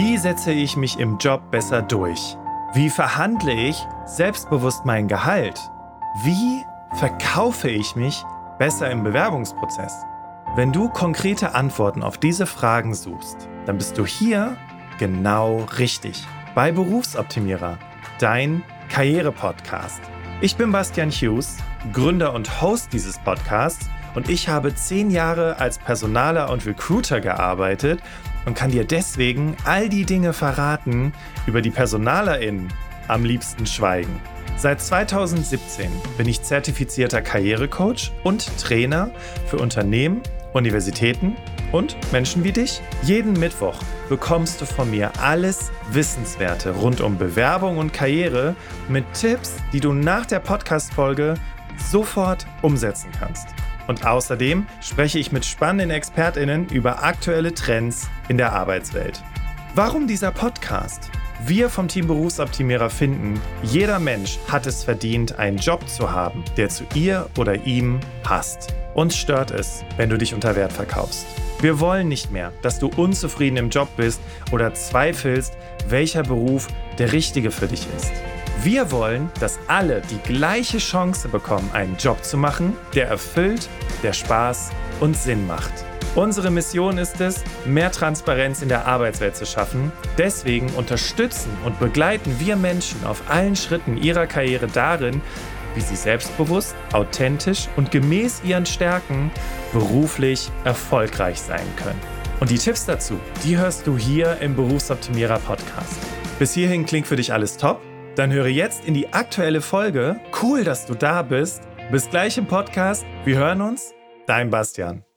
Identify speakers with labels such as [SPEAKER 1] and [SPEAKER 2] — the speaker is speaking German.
[SPEAKER 1] Wie setze ich mich im Job besser durch? Wie verhandle ich selbstbewusst mein Gehalt? Wie verkaufe ich mich besser im Bewerbungsprozess? Wenn du konkrete Antworten auf diese Fragen suchst, dann bist du hier genau richtig. Bei Berufsoptimierer, dein Karriere-Podcast. Ich bin Bastian Hughes, Gründer und Host dieses Podcasts und ich habe zehn Jahre als Personaler und Recruiter gearbeitet und kann dir deswegen all die Dinge verraten, über die PersonalerInnen am liebsten schweigen. Seit 2017 bin ich zertifizierter Karrierecoach und Trainer für Unternehmen, Universitäten und Menschen wie dich. Jeden Mittwoch bekommst du von mir alles Wissenswerte rund um Bewerbung und Karriere mit Tipps, die du nach der Podcast-Folge sofort umsetzen kannst. Und außerdem spreche ich mit spannenden ExpertInnen über aktuelle Trends in der Arbeitswelt. Warum dieser Podcast? Wir vom Team Berufsoptimierer finden, jeder Mensch hat es verdient, einen Job zu haben, der zu ihr oder ihm passt. Uns stört es, wenn du dich unter Wert verkaufst. Wir wollen nicht mehr, dass du unzufrieden im Job bist oder zweifelst, welcher Beruf der richtige für dich ist. Wir wollen, dass alle die gleiche Chance bekommen, einen Job zu machen, der erfüllt, der Spaß und Sinn macht. Unsere Mission ist es, mehr Transparenz in der Arbeitswelt zu schaffen. Deswegen unterstützen und begleiten wir Menschen auf allen Schritten ihrer Karriere darin, wie sie selbstbewusst, authentisch und gemäß ihren Stärken beruflich erfolgreich sein können. Und die Tipps dazu, die hörst du hier im Berufsoptimierer Podcast. Bis hierhin klingt für dich alles top? Dann höre jetzt in die aktuelle Folge. Cool, dass du da bist. Bis gleich im Podcast. Wir hören uns. Dein Bastian.